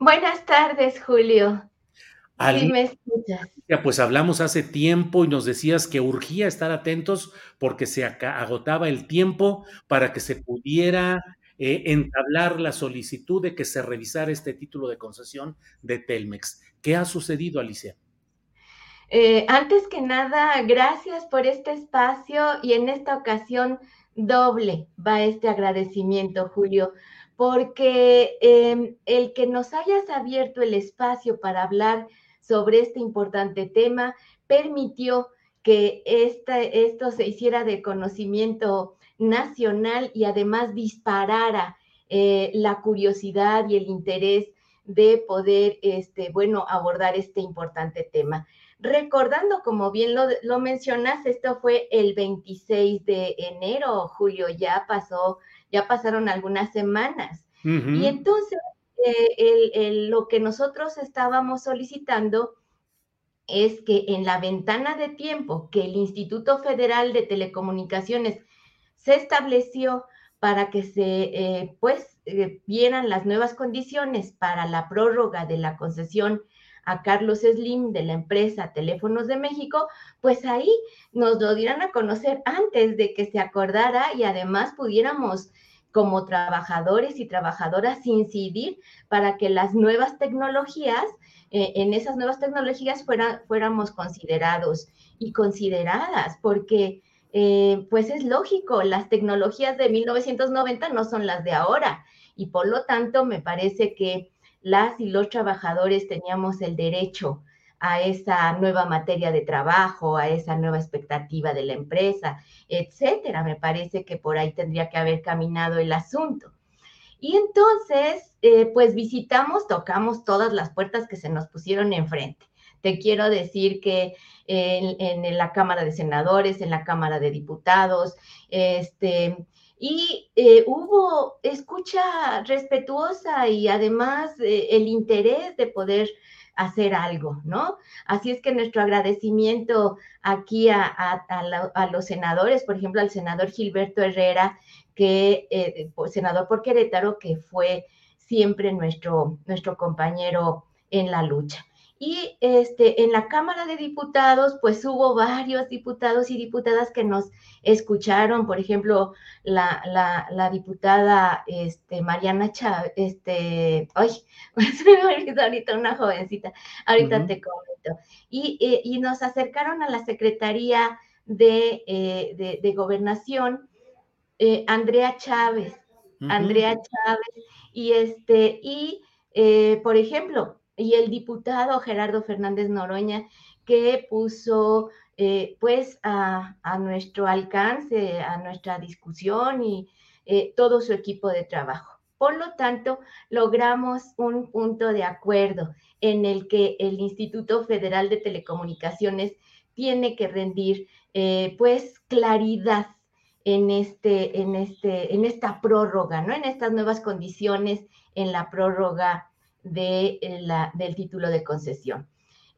Buenas tardes, Julio. Sí, me escuchas. Ya, pues hablamos hace tiempo y nos decías que urgía estar atentos porque se agotaba el tiempo para que se pudiera eh, entablar la solicitud de que se revisara este título de concesión de Telmex. ¿Qué ha sucedido, Alicia? Eh, antes que nada, gracias por este espacio y en esta ocasión doble va este agradecimiento, Julio, porque eh, el que nos hayas abierto el espacio para hablar sobre este importante tema permitió que esta- esto se hiciera de conocimiento nacional y además disparara eh, la curiosidad y el interés de poder, este, bueno, abordar este importante tema. Recordando, como bien lo, lo mencionas, esto fue el 26 de enero, Julio, ya pasó, ya pasaron algunas semanas. Y entonces, eh, el- el- lo que nosotros estábamos solicitando es que en la ventana de tiempo que el Instituto Federal de Telecomunicaciones se estableció para que se eh, pues eh, vieran las nuevas condiciones para la prórroga de la concesión a Carlos Slim de la empresa Teléfonos de México, pues ahí nos lo dieran a conocer antes de que se acordara y además pudiéramos como trabajadores y trabajadoras incidir para que las nuevas tecnologías, eh, en esas nuevas tecnologías fuera- fuéramos considerados y consideradas, porque eh, pues es lógico, las tecnologías de 1990 no son las de ahora y por lo tanto me parece que las y los trabajadores teníamos el derecho a esa nueva materia de trabajo, a esa nueva expectativa de la empresa, etcétera. Me parece que por ahí tendría que haber caminado el asunto. Y entonces, eh, pues visitamos, tocamos todas las puertas que se nos pusieron enfrente. Te quiero decir que en, en la Cámara de Senadores, en la Cámara de Diputados, este, y eh, hubo escucha respetuosa y además eh, el interés de poder hacer algo, ¿no? Así es que nuestro agradecimiento aquí a, a- los senadores, por ejemplo, al senador Gilberto Herrera, que eh, senador por Querétaro, que fue siempre nuestro, nuestro compañero en la lucha. Y este, en la Cámara de Diputados, pues hubo varios diputados y diputadas que nos escucharon, por ejemplo, la, la, la diputada este, Mariana Chávez, este, ay, me ahorita una jovencita, ahorita Ujú. te comento. Y, eh, y nos acercaron a la Secretaría de, eh, de, de Gobernación, eh, Andrea Chávez. Andrea Chávez, y este, y por ejemplo, y el diputado Gerardo Fernández Noroña, que puso eh, pues a, nuestro alcance, a nuestra discusión y eh, todo su equipo de trabajo. Por lo tanto, logramos un punto de acuerdo en el que el Instituto Federal de Telecomunicaciones tiene que rendir eh, pues claridad en, este, en, este, en esta prórroga, ¿no? En estas nuevas condiciones, en la prórroga de la, del título de concesión.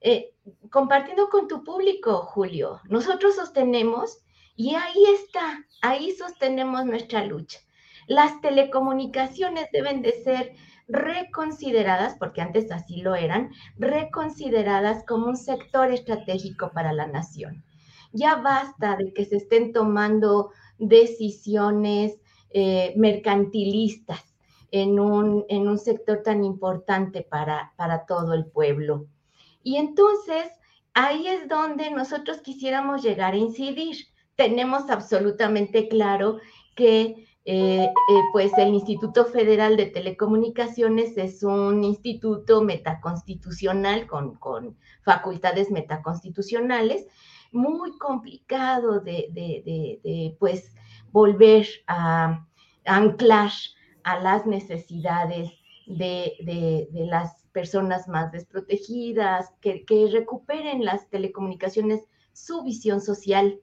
Eh, compartiendo con tu público, Julio, nosotros sostenemos, y ahí está, ahí sostenemos nuestra lucha. Las telecomunicaciones deben de ser reconsideradas, porque antes así lo eran, reconsideradas como un sector estratégico para la nación. Ya basta de que se estén tomando decisiones eh, mercantilistas en un, en un, sector tan importante para, para todo el pueblo. Y entonces, ahí es donde nosotros quisiéramos llegar a incidir. Tenemos absolutamente claro que eh, eh, pues el Instituto Federal de Telecomunicaciones es un instituto metaconstitucional con, con facultades metaconstitucionales, muy complicado de, de, pues volver a anclar a las necesidades de, las personas más desprotegidas, que, que recuperen las telecomunicaciones su visión social.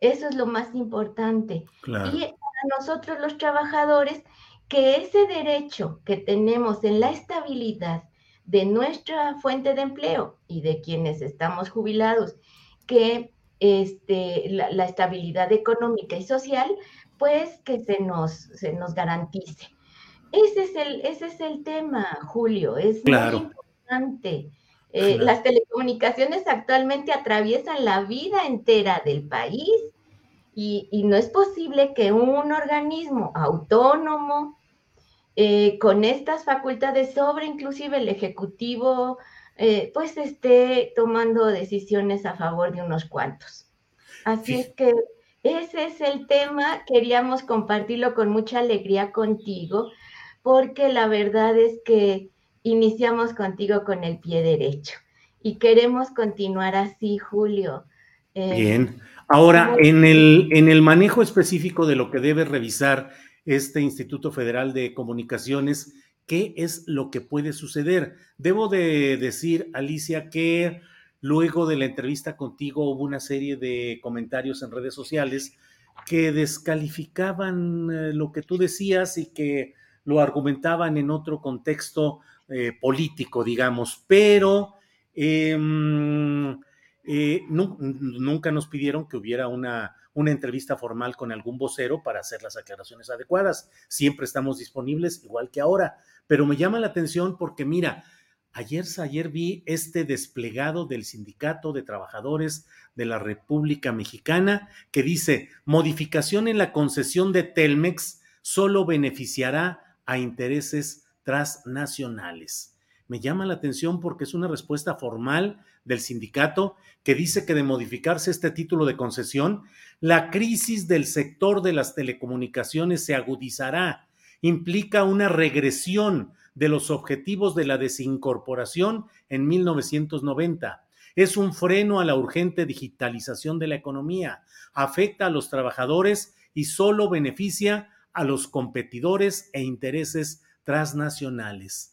Eso es lo más importante. Y nosotros los trabajadores que ese derecho que tenemos en la estabilidad de nuestra fuente de empleo y de quienes estamos jubilados, que este, la, estabilidad económica y social, pues que se nos, se nos garantice. Ese es el, ese es el tema, Julio, es muy importante. Eh, las telecomunicaciones actualmente atraviesan la vida entera del país y, no es posible que un organismo autónomo, eh, con estas facultades sobre inclusive el Ejecutivo, eh, pues esté tomando decisiones a favor de unos cuantos. Así es que ese es el tema, queríamos compartirlo con mucha alegría contigo, porque la verdad es que iniciamos contigo con el pie derecho y queremos continuar así, Julio. Eh, Bien. Ahora, en el, en el manejo específico de lo que debe revisar este Instituto Federal de Comunicaciones, ¿qué es lo que puede suceder? Debo de decir, Alicia, que luego de la entrevista contigo hubo una serie de comentarios en redes sociales que descalificaban eh, lo que tú decías y que lo argumentaban en otro contexto eh, político, digamos, pero... Em, eh, nunca nos pidieron que hubiera una, una entrevista formal con algún vocero para hacer las aclaraciones adecuadas. Siempre estamos disponibles, igual que ahora. Pero me llama la atención porque, mira, ayer, ayer vi este desplegado del Sindicato de Trabajadores de la República Mexicana que dice, modificación en la concesión de Telmex solo beneficiará a intereses transnacionales. Me llama la atención porque es una respuesta formal del sindicato que dice que de modificarse este título de concesión, la crisis del sector de las telecomunicaciones se agudizará. Implica una regresión de los objetivos de la desincorporación en 1990. Es un freno a la urgente digitalización de la economía. Afecta a los trabajadores y solo beneficia a los competidores e intereses transnacionales.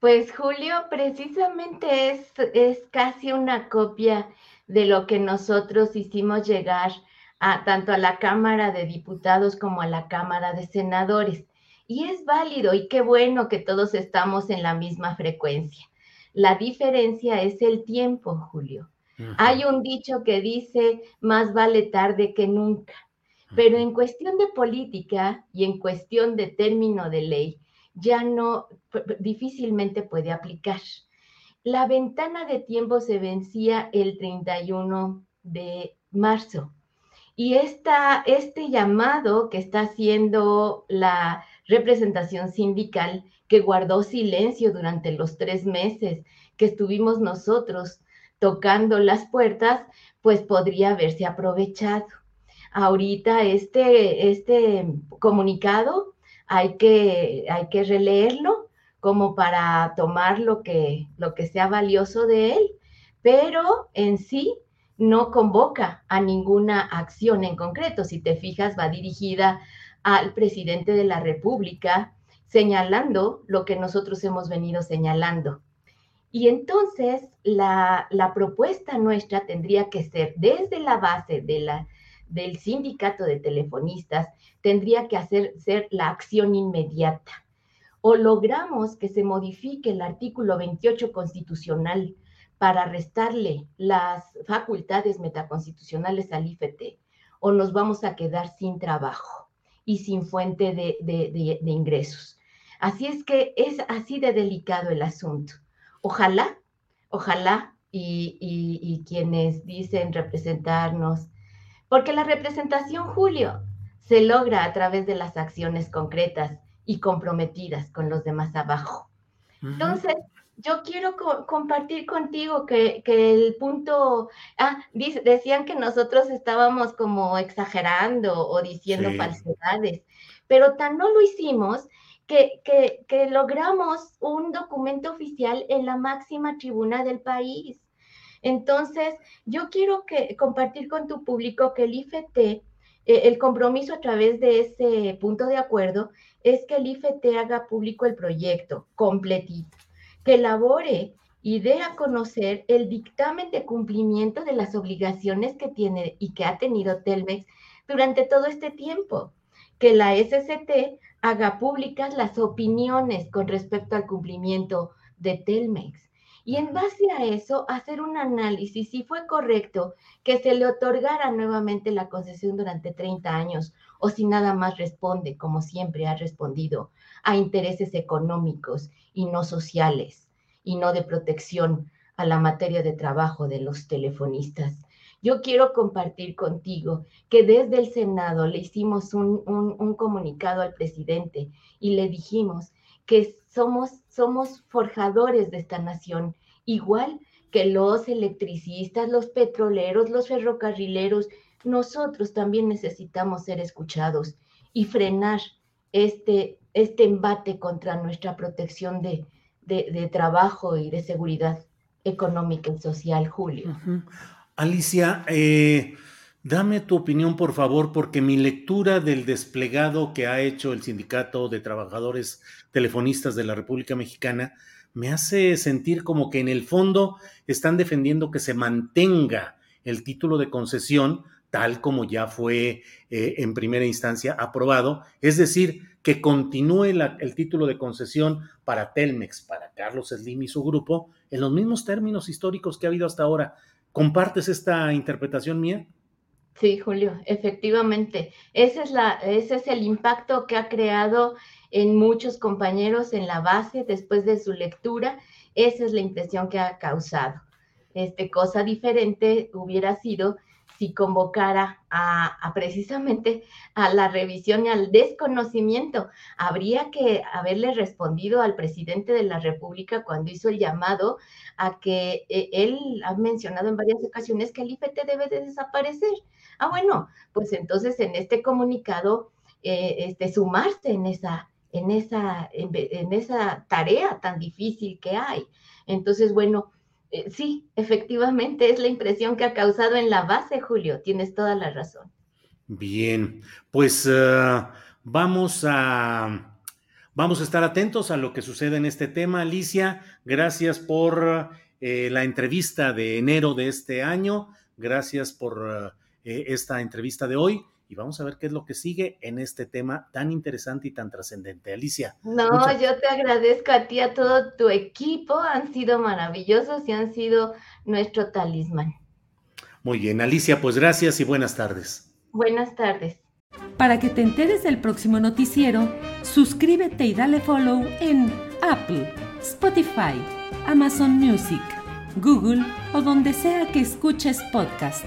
Pues Julio, precisamente es, es casi una copia de lo que nosotros hicimos llegar a tanto a la Cámara de Diputados como a la Cámara de Senadores. Y es válido y qué bueno que todos estamos en la misma frecuencia. La diferencia es el tiempo, Julio. Hay un dicho que dice, más vale tarde que nunca. Pero en cuestión de política y en cuestión de término de ley, ya no, difícilmente puede aplicar. la ventana de tiempo se vencía el 31 de marzo. Y esta, este llamado que está haciendo la representación sindical, que guardó silencio durante los tres meses que estuvimos nosotros tocando las puertas, pues podría haberse aprovechado. Ahorita este, este comunicado hay que, hay que releerlo como para tomar lo que, lo que sea valioso de él, pero en sí no convoca a ninguna acción en concreto. Si te fijas, va dirigida al presidente de la República, señalando lo que nosotros hemos venido señalando. Y entonces la, propuesta nuestra tendría que ser desde la base de la, del sindicato de telefonistas, tendría que hacer ser la acción inmediata. O logramos que se modifique el artículo 28 constitucional para restarle las facultades metaconstitucionales al IFT o nos vamos a quedar sin trabajo y sin fuente de, ingresos. Así es que es así de delicado el asunto. Ojalá, ojalá, y, quienes dicen representarnos, porque la representación, Julio, se logra a través de las acciones concretas y comprometidas con los demás abajo. Entonces, yo quiero compartir contigo que, el punto, ah, decían que nosotros estábamos como exagerando o diciendo falsedades, pero tan no lo hicimos que, que, logramos un documento oficial en la máxima tribuna del país. Entonces, yo quiero que, compartir con tu público que el IFT, eh, el compromiso a través de ese punto de acuerdo es que el IFT haga público el proyecto completito que elabore y dé a conocer el dictamen de cumplimiento de las obligaciones que tiene y que ha tenido Telmex durante todo este tiempo. Que la SCT haga públicas las opiniones con respecto al cumplimiento de Telmex. Y en base a eso, hacer un análisis si fue correcto que se le otorgara nuevamente la concesión durante 30 años o si nada más responde, como siempre ha respondido, a intereses económicos y no sociales y no de protección a la materia de trabajo de los telefonistas. Yo quiero compartir contigo que desde el Senado le hicimos un, un, comunicado al presidente y le dijimos que somos, somos forjadores de esta nación, igual que los electricistas, los petroleros, los ferrocarrileros, nosotros también necesitamos ser escuchados y frenar este, este embate contra nuestra protección de, de, trabajo y de seguridad económica y social, Julio. Alicia, eh, dame tu opinión, por favor, porque mi lectura del desplegado que ha hecho el Sindicato de Trabajadores Telefonistas de la República Mexicana me hace sentir como que en el fondo están defendiendo que se mantenga el título de concesión tal como ya fue eh, en primera instancia aprobado, es decir, que continúe el título de concesión para Telmex, para Carlos Slim y su grupo, en los mismos términos históricos que ha habido hasta ahora. ¿Compartes esta interpretación mía? Sí, Julio, efectivamente. Ese es, la, ese es el impacto que ha creado en muchos compañeros en la base después de su lectura. Esa es la impresión que ha causado. Este, cosa diferente hubiera sido si convocara a, precisamente a la revisión y al desconocimiento. Habría que haberle respondido al presidente de la República cuando hizo el llamado a que eh, él ha mencionado en varias ocasiones que el IPT debe de desaparecer. Ah, bueno, pues entonces en este comunicado, eh, este, en esa, en, esa, en esa tarea tan difícil que hay. Entonces, bueno, eh, sí, efectivamente es la impresión que ha causado en la base, Julio. Tienes toda la razón. Bien, pues eh, vamos a vamos a estar atentos a lo que sucede en este tema. Alicia, gracias por eh, la entrevista de enero de este año. Gracias por esta entrevista de hoy y vamos a ver qué es lo que sigue en este tema tan interesante y tan trascendente. Alicia. No, yo te agradezco a ti, a todo tu equipo, han sido maravillosos y han sido nuestro talismán. Muy bien, Alicia, pues gracias y buenas tardes. Buenas tardes. Para que te enteres del próximo noticiero, suscríbete y dale follow en Apple Spotify, Amazon Music, Google o donde sea que escuches podcast.